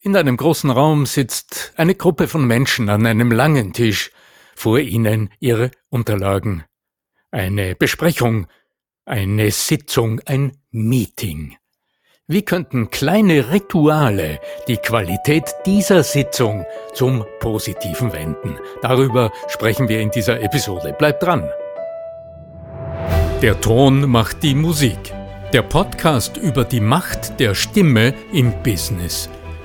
In einem großen Raum sitzt eine Gruppe von Menschen an einem langen Tisch, vor ihnen ihre Unterlagen. Eine Besprechung, eine Sitzung, ein Meeting. Wie könnten kleine Rituale die Qualität dieser Sitzung zum Positiven wenden? Darüber sprechen wir in dieser Episode. Bleibt dran! Der Ton macht die Musik. Der Podcast über die Macht der Stimme im Business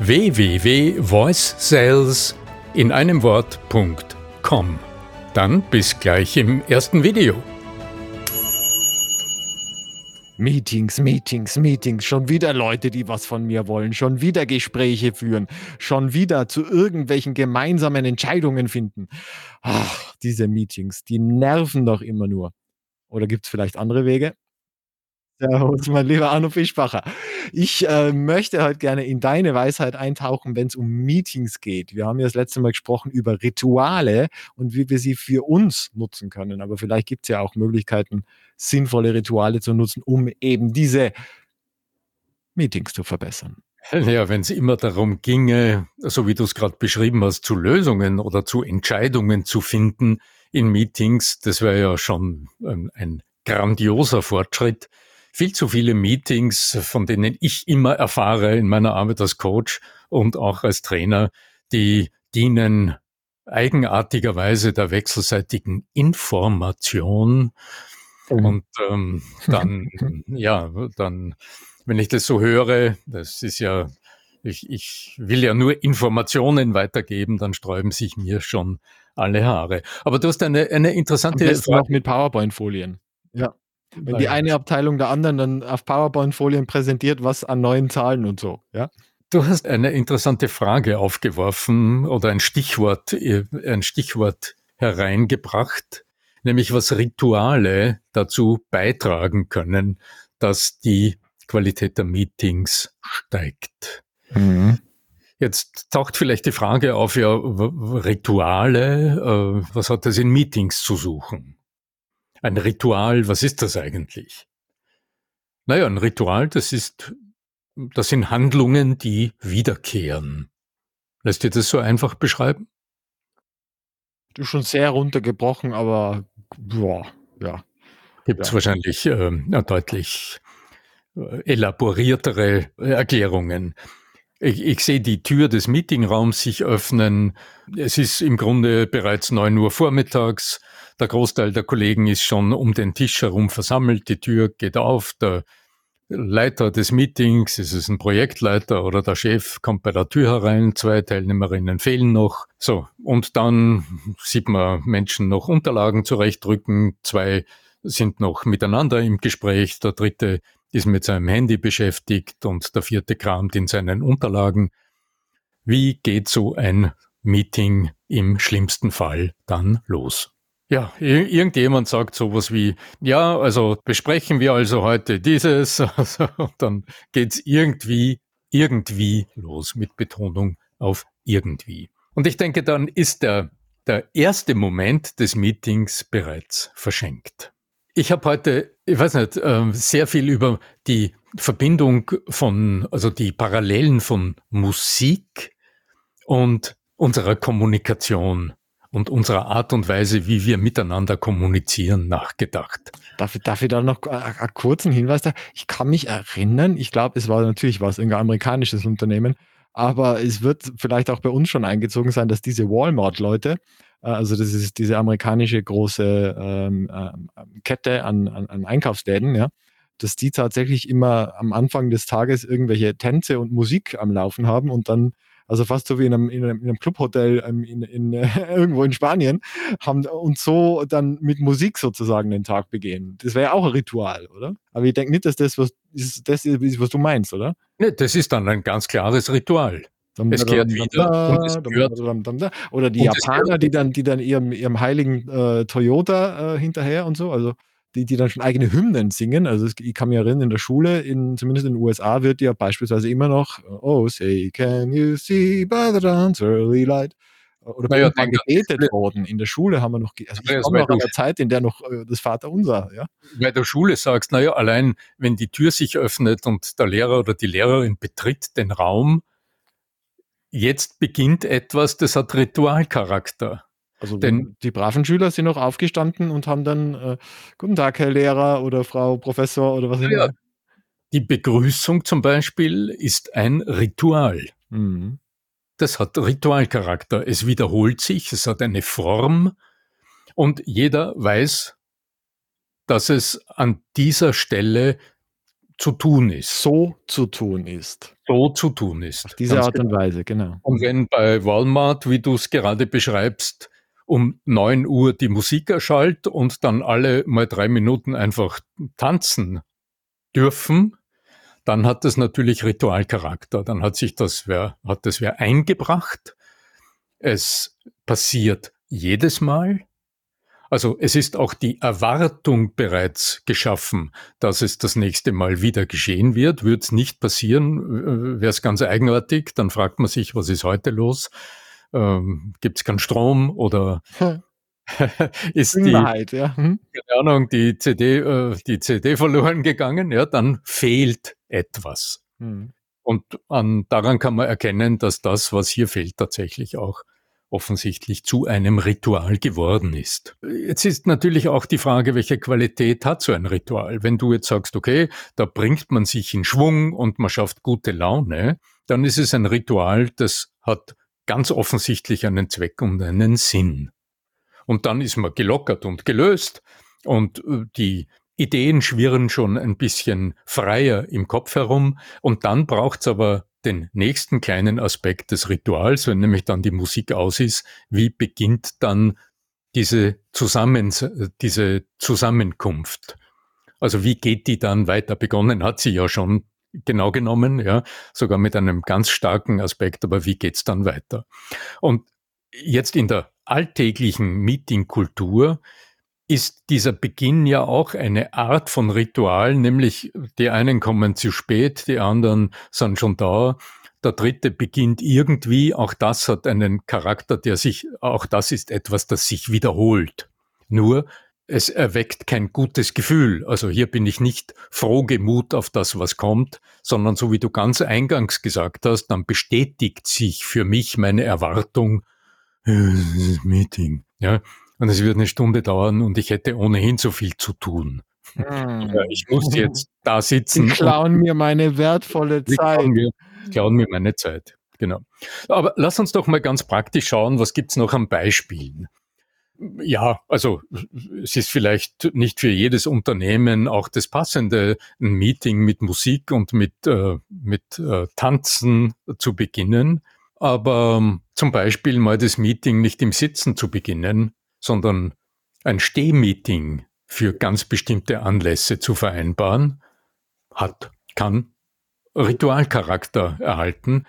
www.voicesales in einem Wort.com. Dann bis gleich im ersten Video. Meetings, Meetings, Meetings, schon wieder Leute, die was von mir wollen, schon wieder Gespräche führen, schon wieder zu irgendwelchen gemeinsamen Entscheidungen finden. Ach, diese Meetings, die nerven doch immer nur. Oder gibt es vielleicht andere Wege? Servus, mein lieber Arno Fischbacher. Ich äh, möchte heute gerne in deine Weisheit eintauchen, wenn es um Meetings geht. Wir haben ja das letzte Mal gesprochen über Rituale und wie wir sie für uns nutzen können. Aber vielleicht gibt es ja auch Möglichkeiten, sinnvolle Rituale zu nutzen, um eben diese Meetings zu verbessern. Ja, wenn es immer darum ginge, so wie du es gerade beschrieben hast, zu Lösungen oder zu Entscheidungen zu finden in Meetings, das wäre ja schon ein, ein grandioser Fortschritt viel zu viele Meetings, von denen ich immer erfahre in meiner Arbeit als Coach und auch als Trainer, die dienen eigenartigerweise der wechselseitigen Information. Mhm. Und ähm, dann, ja, dann, wenn ich das so höre, das ist ja, ich, ich will ja nur Informationen weitergeben, dann sträuben sich mir schon alle Haare. Aber du hast eine, eine interessante Frage. auch mit PowerPoint-Folien. Ja. Wenn die eine Abteilung der anderen dann auf PowerPoint-Folien präsentiert, was an neuen Zahlen und so, ja? Du hast eine interessante Frage aufgeworfen oder ein Stichwort, äh, ein Stichwort hereingebracht, nämlich was Rituale dazu beitragen können, dass die Qualität der Meetings steigt. Mhm. Jetzt taucht vielleicht die Frage auf, ja, Rituale, äh, was hat das in Meetings zu suchen? Ein Ritual, was ist das eigentlich? Naja, ein Ritual, das ist, das sind Handlungen, die wiederkehren. Lässt dir das so einfach beschreiben? Du schon sehr runtergebrochen, aber boah, ja. Gibt es ja. wahrscheinlich äh, deutlich elaboriertere Erklärungen. Ich, ich sehe die Tür des Meetingraums sich öffnen. Es ist im Grunde bereits neun Uhr vormittags. Der Großteil der Kollegen ist schon um den Tisch herum versammelt. Die Tür geht auf. Der Leiter des Meetings, ist es ein Projektleiter oder der Chef, kommt bei der Tür herein. Zwei Teilnehmerinnen fehlen noch. So. Und dann sieht man Menschen noch Unterlagen zurechtdrücken. Zwei sind noch miteinander im Gespräch. Der dritte ist mit seinem Handy beschäftigt und der vierte kramt in seinen Unterlagen. Wie geht so ein Meeting im schlimmsten Fall dann los? Ja, irgendjemand sagt sowas wie, ja, also besprechen wir also heute dieses, also, und dann geht's irgendwie, irgendwie los mit Betonung auf irgendwie. Und ich denke, dann ist der, der erste Moment des Meetings bereits verschenkt. Ich habe heute, ich weiß nicht, ähm, sehr viel über die Verbindung von, also die Parallelen von Musik und unserer Kommunikation und unserer Art und Weise, wie wir miteinander kommunizieren, nachgedacht. Darf, ich, darf ich da noch einen kurzen Hinweis da? Ich kann mich erinnern, ich glaube, es war natürlich was, ein amerikanisches Unternehmen, aber es wird vielleicht auch bei uns schon eingezogen sein, dass diese Walmart-Leute, also das ist diese amerikanische große ähm, ähm, Kette an, an, an Einkaufsläden, ja, dass die tatsächlich immer am Anfang des Tages irgendwelche Tänze und Musik am Laufen haben und dann also fast so wie in einem, in einem, in einem Clubhotel ähm, in, in, äh, irgendwo in Spanien, haben und so dann mit Musik sozusagen den Tag begehen. Das wäre ja auch ein Ritual, oder? Aber ich denke nicht, dass das was, das ist, was du meinst, oder? Nee, das ist dann ein ganz klares Ritual. Es kehrt wieder und es hört. Oder die Japaner, die dann, die dann ihrem, ihrem heiligen äh, Toyota äh, hinterher und so, also die, die dann schon eigene Hymnen singen. Also ich kann mich erinnern, in der Schule, in, zumindest in den USA, wird ja beispielsweise immer noch Oh, say, can you see by the dawn's early light? Oder naja, dann gebetet worden. In der Schule haben wir noch, also ich komme noch an der Zeit, in der noch äh, das Vaterunser, ja. Bei der Schule sagst, naja, allein wenn die Tür sich öffnet und der Lehrer oder die Lehrerin betritt den Raum, jetzt beginnt etwas, das hat Ritualcharakter. Also Denn die braven Schüler sind noch aufgestanden und haben dann äh, Guten Tag, Herr Lehrer oder Frau Professor oder was immer. Ja, die Begrüßung zum Beispiel ist ein Ritual. Mhm. Das hat Ritualcharakter. Es wiederholt sich, es hat eine Form und jeder weiß, dass es an dieser Stelle zu tun ist. So zu tun ist. So zu tun ist. Auf diese Art und genau. Weise, genau. Und wenn bei Walmart, wie du es gerade beschreibst, um neun Uhr die Musik erschallt und dann alle mal drei Minuten einfach tanzen dürfen, dann hat das natürlich Ritualcharakter. Dann hat sich das wer, hat das wer eingebracht. Es passiert jedes Mal. Also es ist auch die Erwartung bereits geschaffen, dass es das nächste Mal wieder geschehen wird. Wird es nicht passieren, wäre es ganz eigenartig. Dann fragt man sich, was ist heute los? ähm, gibt es keinen Strom oder hm. ist die, Wahrheit, ja. Hm. keine Ahnung, die CD, äh, die CD verloren gegangen, ja, dann fehlt etwas. Hm. Und an, daran kann man erkennen, dass das, was hier fehlt, tatsächlich auch offensichtlich zu einem Ritual geworden ist. Jetzt ist natürlich auch die Frage, welche Qualität hat so ein Ritual? Wenn du jetzt sagst, okay, da bringt man sich in Schwung und man schafft gute Laune, dann ist es ein Ritual, das hat ganz offensichtlich einen Zweck und einen Sinn. Und dann ist man gelockert und gelöst und äh, die Ideen schwirren schon ein bisschen freier im Kopf herum und dann braucht's aber den nächsten kleinen Aspekt des Rituals, wenn nämlich dann die Musik aus ist, wie beginnt dann diese, Zusammen diese Zusammenkunft? Also wie geht die dann weiter? Begonnen hat sie ja schon genau genommen, ja, sogar mit einem ganz starken Aspekt, aber wie geht's dann weiter? Und jetzt in der alltäglichen Meetingkultur ist dieser Beginn ja auch eine Art von Ritual, nämlich die einen kommen zu spät, die anderen sind schon da, der dritte beginnt irgendwie, auch das hat einen Charakter, der sich, auch das ist etwas, das sich wiederholt. Nur es erweckt kein gutes Gefühl. Also hier bin ich nicht frohgemut auf das, was kommt, sondern so wie du ganz eingangs gesagt hast, dann bestätigt sich für mich meine Erwartung, Meeting, ja, und es wird eine Stunde dauern und ich hätte ohnehin so viel zu tun. Hm. Ich muss jetzt da sitzen. Die klauen mir meine wertvolle Zeit. Klauen mir, klauen mir meine Zeit, genau. Aber lass uns doch mal ganz praktisch schauen, was gibt's noch an Beispielen. Ja, also es ist vielleicht nicht für jedes Unternehmen auch das passende, ein Meeting mit Musik und mit, äh, mit äh, Tanzen zu beginnen. Aber zum Beispiel mal das Meeting nicht im Sitzen zu beginnen, sondern ein Stehmeeting für ganz bestimmte Anlässe zu vereinbaren, hat, kann Ritualcharakter erhalten,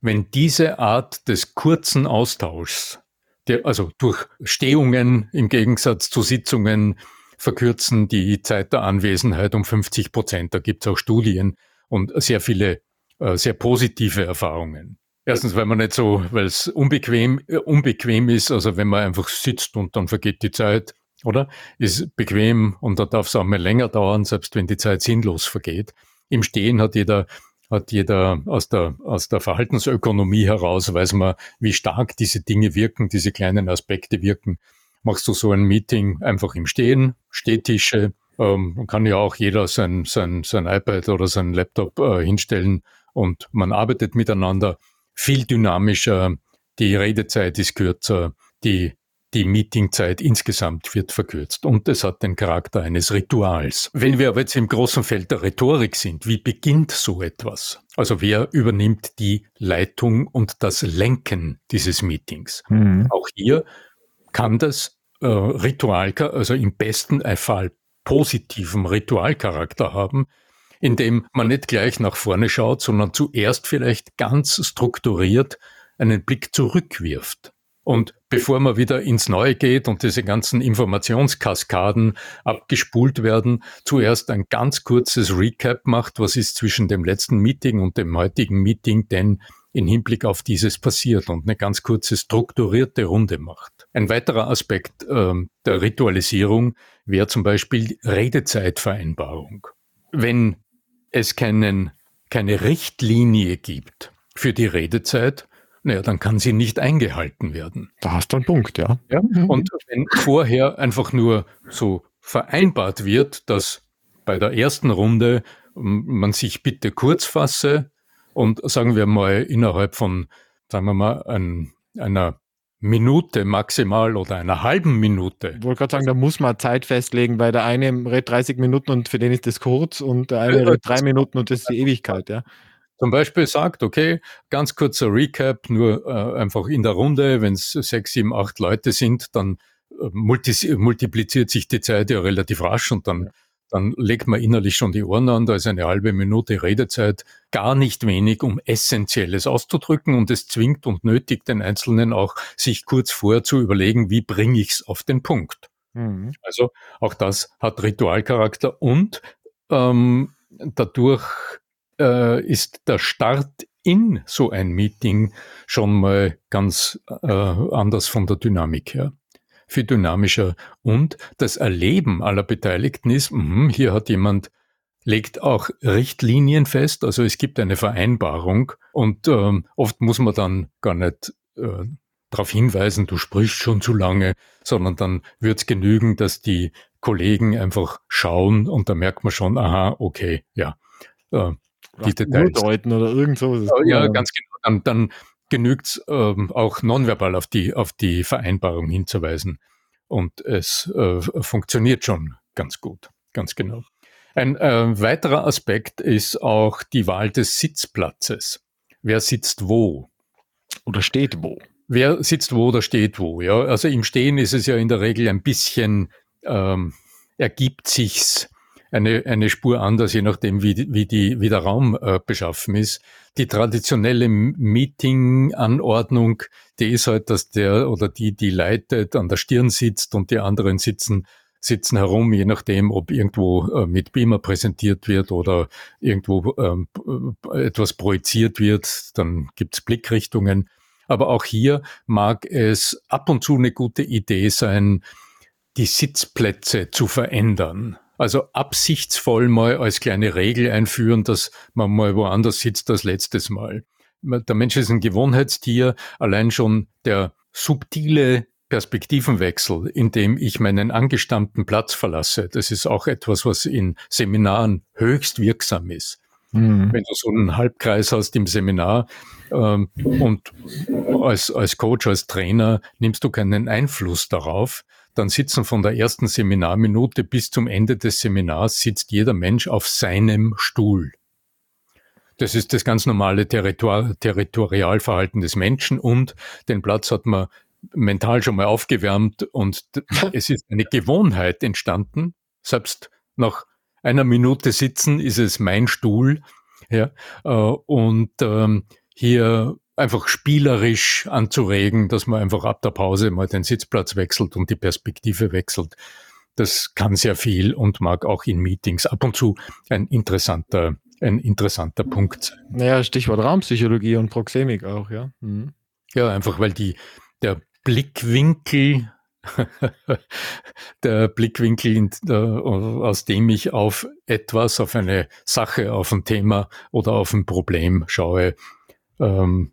wenn diese Art des kurzen Austauschs der, also durch Stehungen im Gegensatz zu Sitzungen verkürzen die Zeit der Anwesenheit um 50 Prozent. Da gibt es auch Studien und sehr viele äh, sehr positive Erfahrungen. Erstens, weil man nicht so, weil es unbequem, äh, unbequem ist, also wenn man einfach sitzt und dann vergeht die Zeit, oder? Ist bequem und da darf es auch mal länger dauern, selbst wenn die Zeit sinnlos vergeht. Im Stehen hat jeder hat jeder aus der, aus der Verhaltensökonomie heraus, weiß man, wie stark diese Dinge wirken, diese kleinen Aspekte wirken. Machst du so ein Meeting einfach im Stehen, Stehtische, ähm, kann ja auch jeder sein, sein, sein iPad oder sein Laptop äh, hinstellen und man arbeitet miteinander viel dynamischer, die Redezeit ist kürzer, die die Meetingzeit insgesamt wird verkürzt und es hat den Charakter eines Rituals. Wenn wir aber jetzt im großen Feld der Rhetorik sind, wie beginnt so etwas? Also wer übernimmt die Leitung und das Lenken dieses Meetings? Mhm. Auch hier kann das äh, Ritual, also im besten Fall positiven Ritualcharakter haben, indem man nicht gleich nach vorne schaut, sondern zuerst vielleicht ganz strukturiert einen Blick zurückwirft. Und bevor man wieder ins Neue geht und diese ganzen Informationskaskaden abgespult werden, zuerst ein ganz kurzes Recap macht, was ist zwischen dem letzten Meeting und dem heutigen Meeting denn in Hinblick auf dieses passiert und eine ganz kurze strukturierte Runde macht. Ein weiterer Aspekt äh, der Ritualisierung wäre zum Beispiel Redezeitvereinbarung. Wenn es keinen, keine Richtlinie gibt für die Redezeit, naja, dann kann sie nicht eingehalten werden. Da hast du einen Punkt, ja. ja? Und wenn vorher einfach nur so vereinbart wird, dass bei der ersten Runde man sich bitte kurz fasse und sagen wir mal innerhalb von, sagen wir mal, ein, einer Minute maximal oder einer halben Minute. Ich wollte gerade sagen, da muss man Zeit festlegen, weil der eine redet 30 Minuten und für den ist das kurz und der eine redet drei Minuten und das ist die Ewigkeit, ja zum Beispiel sagt, okay, ganz kurzer Recap, nur äh, einfach in der Runde, wenn es sechs, sieben, acht Leute sind, dann äh, multipliziert sich die Zeit ja relativ rasch und dann, dann legt man innerlich schon die Ohren an, da ist eine halbe Minute Redezeit gar nicht wenig, um Essentielles auszudrücken und es zwingt und nötigt den Einzelnen auch, sich kurz vor zu überlegen, wie bringe ich es auf den Punkt. Mhm. Also auch das hat Ritualcharakter und ähm, dadurch äh, ist der Start in so ein Meeting schon mal ganz äh, anders von der Dynamik her. Viel dynamischer. Und das Erleben aller Beteiligten ist, mh, hier hat jemand legt auch Richtlinien fest, also es gibt eine Vereinbarung und ähm, oft muss man dann gar nicht äh, darauf hinweisen, du sprichst schon zu lange, sondern dann wird es genügen, dass die Kollegen einfach schauen und da merkt man schon, aha, okay, ja, äh, die Details. oder irgend sowas. Ja, ganz genau. Dann, dann genügt es ähm, auch nonverbal auf die, auf die Vereinbarung hinzuweisen. Und es äh, funktioniert schon ganz gut, ganz genau. Ein äh, weiterer Aspekt ist auch die Wahl des Sitzplatzes. Wer sitzt wo? Oder steht wo? Wer sitzt wo oder steht wo? Ja, also im Stehen ist es ja in der Regel ein bisschen ähm, ergibt sich's eine, eine Spur anders, je nachdem, wie, wie, die, wie der Raum äh, beschaffen ist. Die traditionelle Meeting-Anordnung, die ist halt, dass der oder die, die leitet, an der Stirn sitzt und die anderen sitzen sitzen herum, je nachdem, ob irgendwo äh, mit Beamer präsentiert wird oder irgendwo ähm, äh, etwas projiziert wird, dann gibt's Blickrichtungen. Aber auch hier mag es ab und zu eine gute Idee sein, die Sitzplätze zu verändern. Also absichtsvoll mal als kleine Regel einführen, dass man mal woanders sitzt als letztes Mal. Der Mensch ist ein Gewohnheitstier. Allein schon der subtile Perspektivenwechsel, indem ich meinen angestammten Platz verlasse, das ist auch etwas, was in Seminaren höchst wirksam ist. Mhm. Wenn du so einen Halbkreis hast im Seminar ähm, und als, als Coach, als Trainer nimmst du keinen Einfluss darauf, dann sitzen von der ersten Seminarminute bis zum Ende des Seminars sitzt jeder Mensch auf seinem Stuhl. Das ist das ganz normale Territor Territorialverhalten des Menschen und den Platz hat man mental schon mal aufgewärmt und es ist eine Gewohnheit entstanden. Selbst nach einer Minute sitzen ist es mein Stuhl. Ja, äh, und ähm, hier einfach spielerisch anzuregen, dass man einfach ab der Pause mal den Sitzplatz wechselt und die Perspektive wechselt. Das kann sehr viel und mag auch in Meetings ab und zu ein interessanter, ein interessanter Punkt sein. Naja, Stichwort Raumpsychologie und Proxemik auch, ja. Mhm. Ja, einfach weil die, der Blickwinkel, der Blickwinkel, aus dem ich auf etwas, auf eine Sache, auf ein Thema oder auf ein Problem schaue, ähm,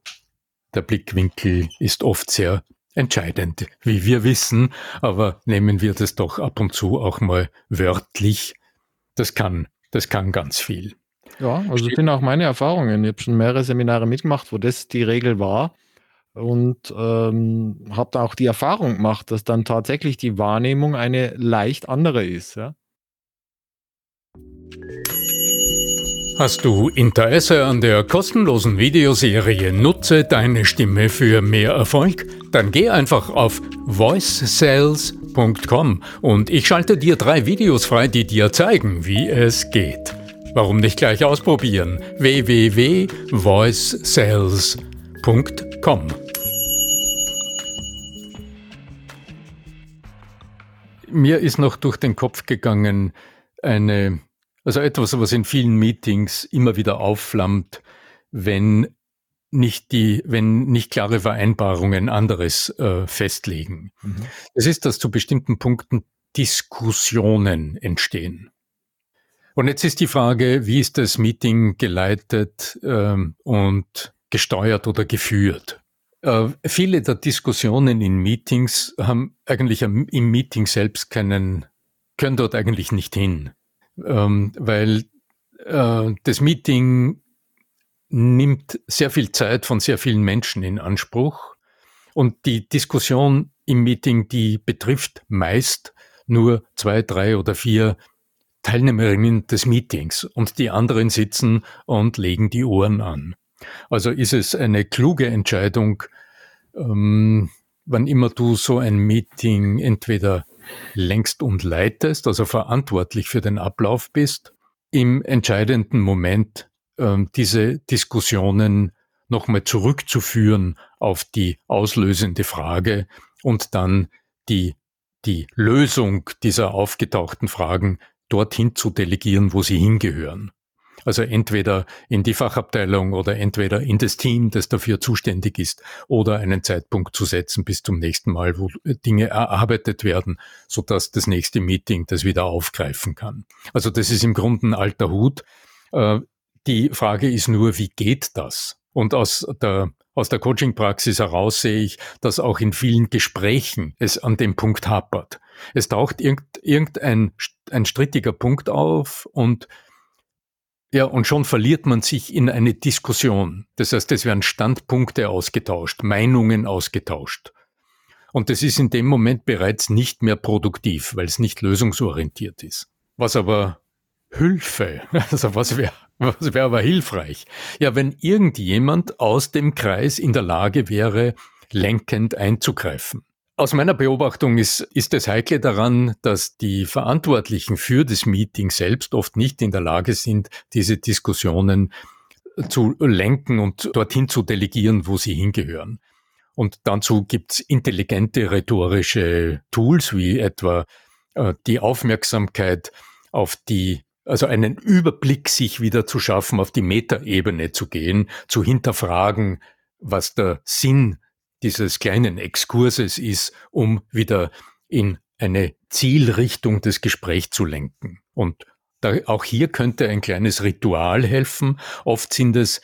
der Blickwinkel ist oft sehr entscheidend, wie wir wissen, aber nehmen wir das doch ab und zu auch mal wörtlich. Das kann, das kann ganz viel. Ja, also das sind auch meine Erfahrungen. Ich habe schon mehrere Seminare mitgemacht, wo das die Regel war und ähm, habe da auch die Erfahrung gemacht, dass dann tatsächlich die Wahrnehmung eine leicht andere ist. Ja? Hast du Interesse an der kostenlosen Videoserie Nutze deine Stimme für mehr Erfolg? Dann geh einfach auf voicesales.com und ich schalte dir drei Videos frei, die dir zeigen, wie es geht. Warum nicht gleich ausprobieren? www.voicesales.com Mir ist noch durch den Kopf gegangen eine, also etwas, was in vielen Meetings immer wieder aufflammt, wenn nicht die, wenn nicht klare Vereinbarungen anderes äh, festlegen. Mhm. Es ist, dass zu bestimmten Punkten Diskussionen entstehen. Und jetzt ist die Frage, wie ist das Meeting geleitet ähm, und gesteuert oder geführt? Äh, viele der Diskussionen in Meetings haben eigentlich im Meeting selbst keinen, können dort eigentlich nicht hin, ähm, weil äh, das Meeting nimmt sehr viel Zeit von sehr vielen Menschen in Anspruch und die Diskussion im Meeting, die betrifft meist nur zwei, drei oder vier Teilnehmerinnen des Meetings und die anderen sitzen und legen die Ohren an. Also ist es eine kluge Entscheidung, ähm, wann immer du so ein Meeting entweder längst und leitest, also verantwortlich für den Ablauf bist, im entscheidenden Moment ähm, diese Diskussionen nochmal zurückzuführen auf die auslösende Frage und dann die, die Lösung dieser aufgetauchten Fragen dorthin zu delegieren, wo sie hingehören. Also entweder in die Fachabteilung oder entweder in das Team, das dafür zuständig ist, oder einen Zeitpunkt zu setzen bis zum nächsten Mal, wo Dinge erarbeitet werden, sodass das nächste Meeting das wieder aufgreifen kann. Also das ist im Grunde ein alter Hut. Äh, die Frage ist nur, wie geht das? Und aus der aus der Coaching-Praxis heraus sehe ich, dass auch in vielen Gesprächen es an dem Punkt hapert. Es taucht irgendein ein strittiger Punkt auf und ja, und schon verliert man sich in eine Diskussion. Das heißt, es werden Standpunkte ausgetauscht, Meinungen ausgetauscht. Und das ist in dem Moment bereits nicht mehr produktiv, weil es nicht lösungsorientiert ist. Was aber Hilfe, also was wäre was wäre aber hilfreich? Ja, wenn irgendjemand aus dem Kreis in der Lage wäre, lenkend einzugreifen. Aus meiner Beobachtung ist, ist es heikle daran, dass die Verantwortlichen für das Meeting selbst oft nicht in der Lage sind, diese Diskussionen zu lenken und dorthin zu delegieren, wo sie hingehören. Und dazu gibt's intelligente rhetorische Tools wie etwa äh, die Aufmerksamkeit auf die also einen Überblick sich wieder zu schaffen, auf die Metaebene zu gehen, zu hinterfragen, was der Sinn dieses kleinen Exkurses ist, um wieder in eine Zielrichtung des Gesprächs zu lenken. Und da, auch hier könnte ein kleines Ritual helfen. Oft sind es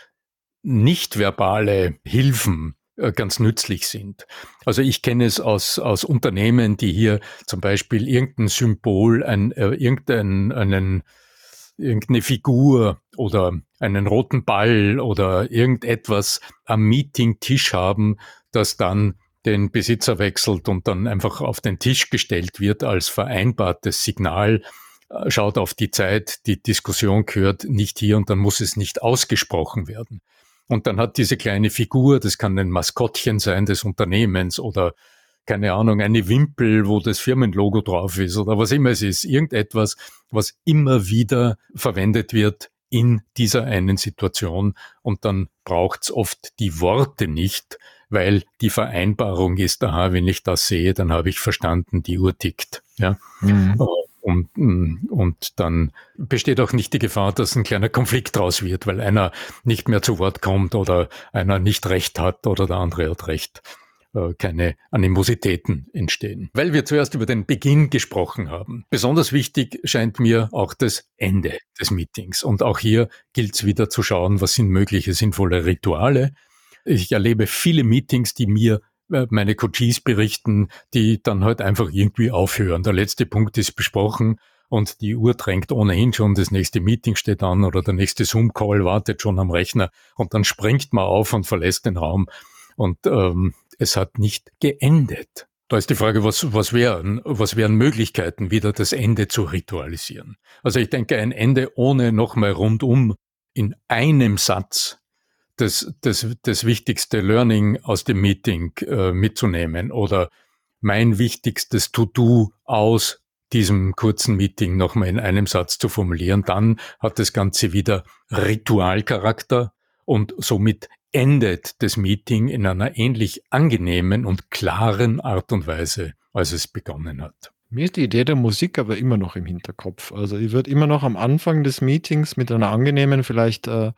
nicht verbale Hilfen, äh, ganz nützlich sind. Also ich kenne es aus, aus Unternehmen, die hier zum Beispiel irgendein Symbol, ein, äh, irgendeinen einen irgendeine Figur oder einen roten Ball oder irgendetwas am Meetingtisch haben, das dann den Besitzer wechselt und dann einfach auf den Tisch gestellt wird als vereinbartes Signal, äh, schaut auf die Zeit, die Diskussion gehört nicht hier und dann muss es nicht ausgesprochen werden. Und dann hat diese kleine Figur, das kann ein Maskottchen sein des Unternehmens oder keine Ahnung, eine Wimpel, wo das Firmenlogo drauf ist oder was immer es ist. Irgendetwas, was immer wieder verwendet wird in dieser einen Situation. Und dann braucht es oft die Worte nicht, weil die Vereinbarung ist, aha, wenn ich das sehe, dann habe ich verstanden, die Uhr tickt. Ja. Mhm. Und, und dann besteht auch nicht die Gefahr, dass ein kleiner Konflikt draus wird, weil einer nicht mehr zu Wort kommt oder einer nicht recht hat oder der andere hat recht. Äh, keine Animositäten entstehen. Weil wir zuerst über den Beginn gesprochen haben. Besonders wichtig scheint mir auch das Ende des Meetings. Und auch hier gilt es wieder zu schauen, was sind mögliche sinnvolle Rituale. Ich erlebe viele Meetings, die mir äh, meine Coaches berichten, die dann halt einfach irgendwie aufhören. Der letzte Punkt ist besprochen und die Uhr drängt ohnehin schon, das nächste Meeting steht an oder der nächste Zoom-Call wartet schon am Rechner und dann springt man auf und verlässt den Raum. Und ähm, es hat nicht geendet. Da ist die Frage, was, was, wären, was wären Möglichkeiten, wieder das Ende zu ritualisieren? Also ich denke, ein Ende ohne nochmal rundum in einem Satz das, das, das wichtigste Learning aus dem Meeting äh, mitzunehmen oder mein wichtigstes To-Do aus diesem kurzen Meeting nochmal in einem Satz zu formulieren. Dann hat das Ganze wieder Ritualcharakter und somit endet das Meeting in einer ähnlich angenehmen und klaren Art und Weise, als es begonnen hat. Mir ist die Idee der Musik aber immer noch im Hinterkopf. Also ich würde immer noch am Anfang des Meetings mit einer angenehmen vielleicht äh,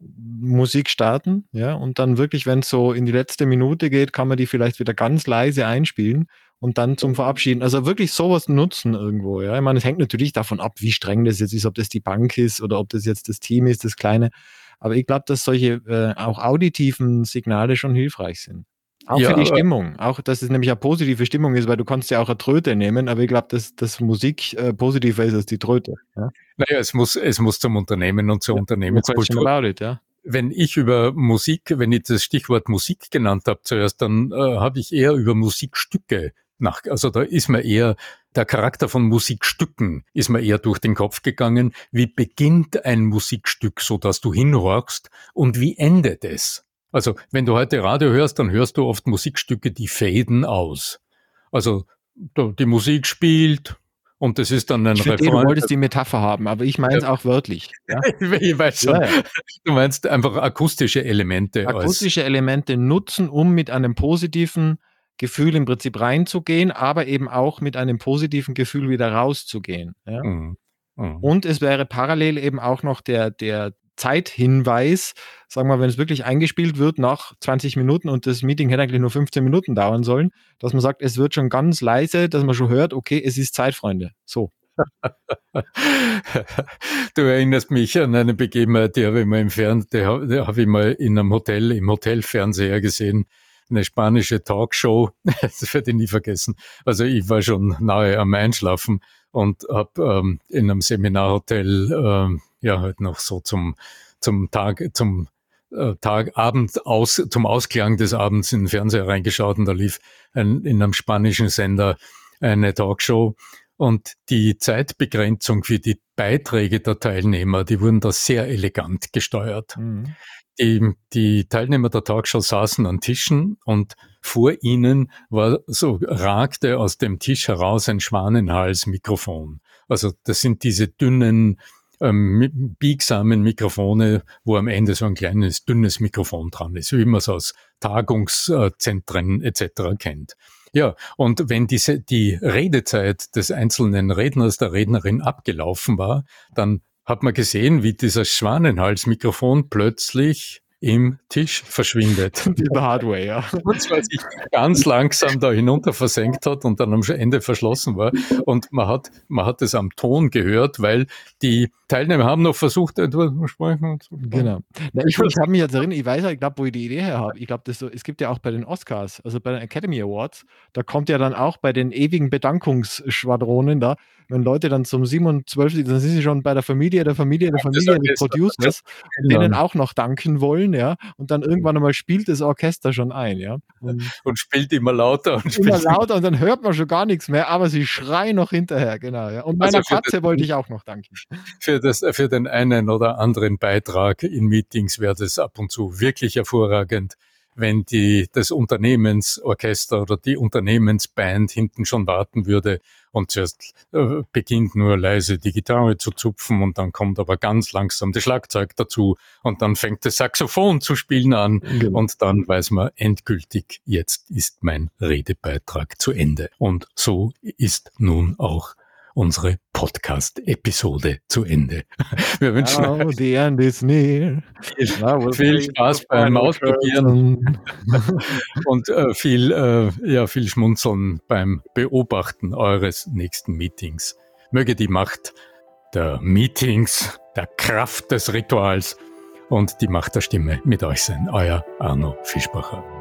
Musik starten, ja, und dann wirklich, wenn es so in die letzte Minute geht, kann man die vielleicht wieder ganz leise einspielen und dann zum Verabschieden. Also wirklich sowas nutzen irgendwo, ja. Ich meine, es hängt natürlich davon ab, wie streng das jetzt ist, ob das die Bank ist oder ob das jetzt das Team ist, das kleine. Aber ich glaube, dass solche äh, auch auditiven Signale schon hilfreich sind. Auch ja, für die Stimmung. Auch, dass es nämlich eine positive Stimmung ist, weil du kannst ja auch eine Tröte nehmen, aber ich glaube, dass, dass Musik äh, positiver ist als die Tröte. Ja? Naja, es muss, es muss zum Unternehmen und zur ja, Unternehmenskultur. It, ja. Wenn ich über Musik, wenn ich das Stichwort Musik genannt habe zuerst, dann äh, habe ich eher über Musikstücke nach, also da ist mir eher der Charakter von Musikstücken ist mir eher durch den Kopf gegangen. Wie beginnt ein Musikstück, so dass du hinhorchst und wie endet es? Also, wenn du heute Radio hörst, dann hörst du oft Musikstücke, die faden aus. Also, die Musik spielt und das ist dann ein ich Refrain. Du wolltest die Metapher haben, aber ich meine es ja. auch wörtlich. Ja? ich weiß schon. Ja, du meinst einfach akustische Elemente. Akustische Elemente nutzen, um mit einem positiven Gefühl im Prinzip reinzugehen, aber eben auch mit einem positiven Gefühl wieder rauszugehen. Ja? Mhm. Mhm. Und es wäre parallel eben auch noch der, der Zeithinweis, sagen wir, wenn es wirklich eingespielt wird nach 20 Minuten und das Meeting hätte eigentlich nur 15 Minuten dauern sollen, dass man sagt, es wird schon ganz leise, dass man schon hört, okay, es ist Zeit, Freunde. So. du erinnerst mich an eine Begebenheit, die habe ich mal im Fernsehen, die habe ich mal in einem Hotel, im Hotelfernseher gesehen eine spanische Talkshow, das werde ich nie vergessen. Also ich war schon nahe am Einschlafen und habe ähm, in einem Seminarhotel ähm, ja halt noch so zum zum Tag zum äh, Tag Abend aus zum Ausklang des Abends in den Fernseher reingeschaut und da lief ein, in einem spanischen Sender eine Talkshow und die Zeitbegrenzung für die Beiträge der Teilnehmer, die wurden da sehr elegant gesteuert. Mhm. Die, die Teilnehmer der Talkshow saßen an Tischen und vor ihnen war so ragte aus dem Tisch heraus ein Schwanenhals-Mikrofon. Also das sind diese dünnen, ähm, biegsamen Mikrofone, wo am Ende so ein kleines, dünnes Mikrofon dran ist, wie man es aus Tagungszentren etc. kennt. Ja, und wenn diese, die Redezeit des einzelnen Redners, der Rednerin abgelaufen war, dann hat man gesehen, wie dieses Schwanenhalsmikrofon plötzlich im Tisch verschwindet. Die Hardware, ja. Und zwar sich ganz langsam da hinunter versenkt hat und dann am Ende verschlossen war. Und man hat, man hat es am Ton gehört, weil die Teilnehmer haben noch versucht, etwas zu sprechen. Genau. Na, ich, ich habe mich jetzt erinnert, ich weiß ja, ich glaube, wo ich die Idee her habe. Ich glaube, so, es gibt ja auch bei den Oscars, also bei den Academy Awards, da kommt ja dann auch bei den ewigen Bedankungsschwadronen da, wenn Leute dann zum 7 und 12, dann sind sie schon bei der Familie, der Familie, der Familie des Producers, denen auch noch danken wollen, ja, und dann irgendwann einmal spielt das Orchester schon ein, ja. Und, und spielt immer lauter und immer lauter und dann hört man schon gar nichts mehr, aber sie schreien noch hinterher, genau, ja. Und meiner also Katze wollte ich auch noch danken. Für, das, für den einen oder anderen Beitrag in Meetings wäre das ab und zu wirklich hervorragend wenn die, das Unternehmensorchester oder die Unternehmensband hinten schon warten würde und zuerst äh, beginnt nur leise die Gitarre zu zupfen und dann kommt aber ganz langsam das Schlagzeug dazu und dann fängt das Saxophon zu spielen an genau. und dann weiß man endgültig, jetzt ist mein Redebeitrag zu Ende. Und so ist nun auch unsere Podcast-Episode zu Ende. Wir wünschen oh, euch the end is near. Viel, viel Spaß beim Ausprobieren und äh, viel, äh, ja, viel Schmunzeln beim Beobachten eures nächsten Meetings. Möge die Macht der Meetings, der Kraft des Rituals und die Macht der Stimme mit euch sein. Euer Arno Fischbacher.